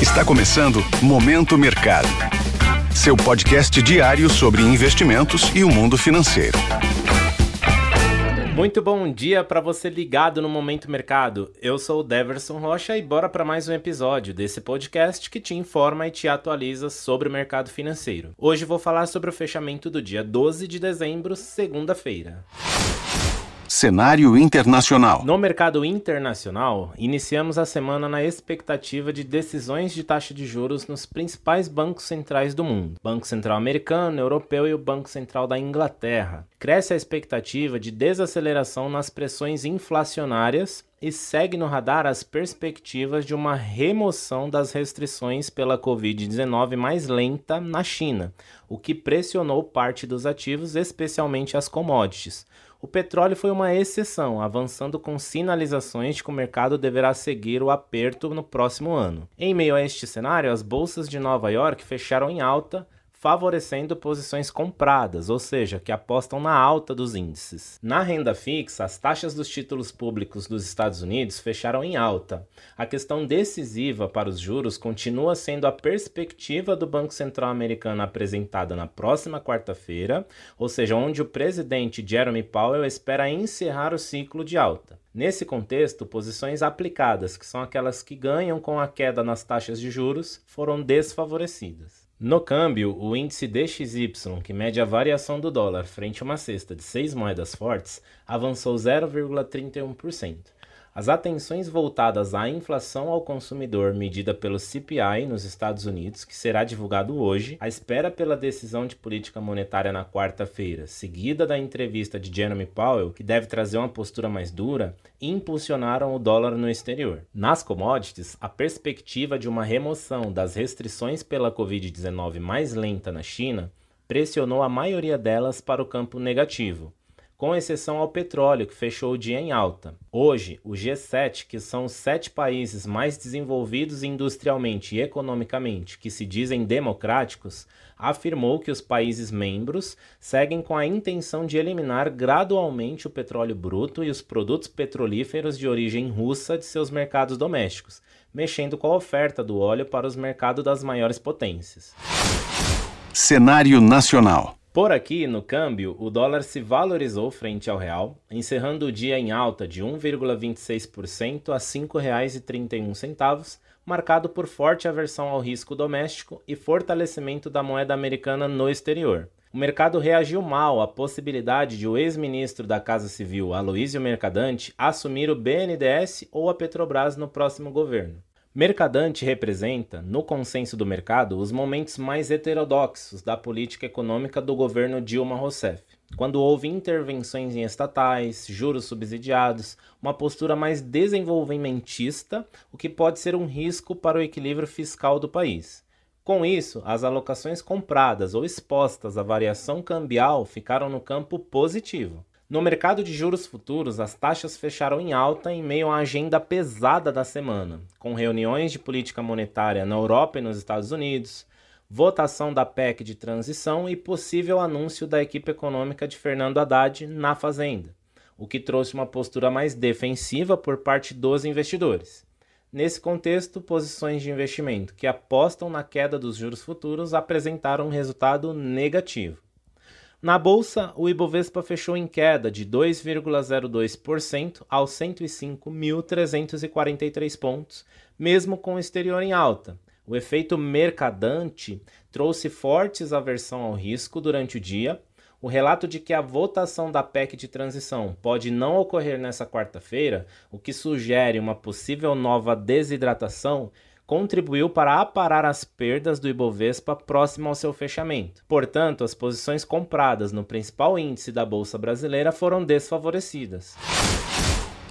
Está começando Momento Mercado. Seu podcast diário sobre investimentos e o mundo financeiro. Muito bom dia para você ligado no Momento Mercado. Eu sou o Deverson Rocha e bora para mais um episódio desse podcast que te informa e te atualiza sobre o mercado financeiro. Hoje vou falar sobre o fechamento do dia 12 de dezembro, segunda-feira. Cenário internacional. No mercado internacional, iniciamos a semana na expectativa de decisões de taxa de juros nos principais bancos centrais do mundo: Banco Central Americano, Europeu e o Banco Central da Inglaterra. Cresce a expectativa de desaceleração nas pressões inflacionárias e segue no radar as perspectivas de uma remoção das restrições pela Covid-19 mais lenta na China, o que pressionou parte dos ativos, especialmente as commodities. O petróleo foi uma exceção, avançando com sinalizações de que o mercado deverá seguir o aperto no próximo ano. Em meio a este cenário, as bolsas de Nova York fecharam em alta, favorecendo posições compradas, ou seja, que apostam na alta dos índices. Na renda fixa, as taxas dos títulos públicos dos Estados Unidos fecharam em alta. A questão decisiva para os juros continua sendo a perspectiva do Banco Central americano apresentada na próxima quarta-feira, ou seja, onde o presidente Jeremy Powell espera encerrar o ciclo de alta. Nesse contexto, posições aplicadas, que são aquelas que ganham com a queda nas taxas de juros, foram desfavorecidas. No câmbio, o índice DXY, que mede a variação do dólar frente a uma cesta de seis moedas fortes, avançou 0,31%. As atenções voltadas à inflação ao consumidor medida pelo CPI nos Estados Unidos, que será divulgado hoje, a espera pela decisão de política monetária na quarta-feira, seguida da entrevista de Jeremy Powell, que deve trazer uma postura mais dura, impulsionaram o dólar no exterior. Nas commodities, a perspectiva de uma remoção das restrições pela Covid-19 mais lenta na China pressionou a maioria delas para o campo negativo com exceção ao petróleo, que fechou o dia em alta. Hoje, o G7, que são os sete países mais desenvolvidos industrialmente e economicamente, que se dizem democráticos, afirmou que os países membros seguem com a intenção de eliminar gradualmente o petróleo bruto e os produtos petrolíferos de origem russa de seus mercados domésticos, mexendo com a oferta do óleo para os mercados das maiores potências. Cenário nacional. Por aqui, no câmbio, o dólar se valorizou frente ao real, encerrando o dia em alta de 1,26% a R$ 5,31, marcado por forte aversão ao risco doméstico e fortalecimento da moeda americana no exterior. O mercado reagiu mal à possibilidade de o ex-ministro da Casa Civil, Aloísio Mercadante, assumir o BNDES ou a Petrobras no próximo governo. Mercadante representa, no consenso do mercado, os momentos mais heterodoxos da política econômica do governo Dilma Rousseff, quando houve intervenções em estatais, juros subsidiados, uma postura mais desenvolvimentista, o que pode ser um risco para o equilíbrio fiscal do país. Com isso, as alocações compradas ou expostas à variação cambial ficaram no campo positivo. No mercado de juros futuros, as taxas fecharam em alta em meio à agenda pesada da semana, com reuniões de política monetária na Europa e nos Estados Unidos, votação da PEC de transição e possível anúncio da equipe econômica de Fernando Haddad na Fazenda, o que trouxe uma postura mais defensiva por parte dos investidores. Nesse contexto, posições de investimento que apostam na queda dos juros futuros apresentaram um resultado negativo. Na bolsa, o Ibovespa fechou em queda de 2,02% aos 105.343 pontos, mesmo com o exterior em alta. O efeito mercadante trouxe fortes aversão ao risco durante o dia. O relato de que a votação da PEC de transição pode não ocorrer nessa quarta-feira, o que sugere uma possível nova desidratação, contribuiu para aparar as perdas do Ibovespa próximo ao seu fechamento. Portanto, as posições compradas no principal índice da Bolsa Brasileira foram desfavorecidas.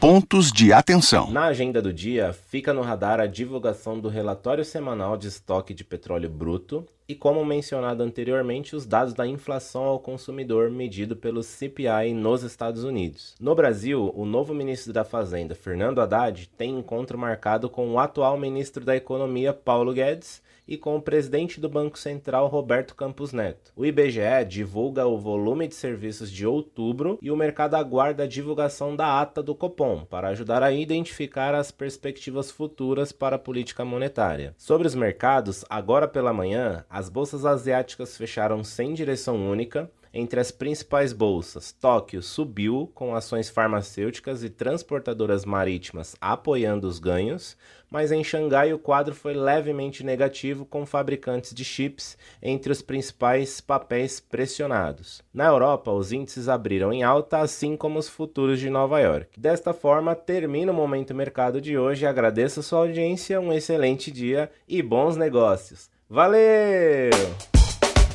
Pontos de atenção. Na agenda do dia, fica no radar a divulgação do relatório semanal de estoque de petróleo bruto, e, como mencionado anteriormente, os dados da inflação ao consumidor medido pelo CPI nos Estados Unidos. No Brasil, o novo ministro da Fazenda, Fernando Haddad, tem encontro marcado com o atual ministro da Economia, Paulo Guedes, e com o presidente do Banco Central, Roberto Campos Neto. O IBGE divulga o volume de serviços de outubro e o mercado aguarda a divulgação da ata do Copom para ajudar a identificar as perspectivas futuras para a política monetária. Sobre os mercados, agora pela manhã, as bolsas asiáticas fecharam sem direção única entre as principais bolsas, Tóquio subiu com ações farmacêuticas e transportadoras marítimas apoiando os ganhos, mas em Xangai o quadro foi levemente negativo com fabricantes de chips entre os principais papéis pressionados. Na Europa, os índices abriram em alta, assim como os futuros de Nova York. Desta forma, termina o Momento Mercado de hoje. Agradeço a sua audiência, um excelente dia e bons negócios. Valeu!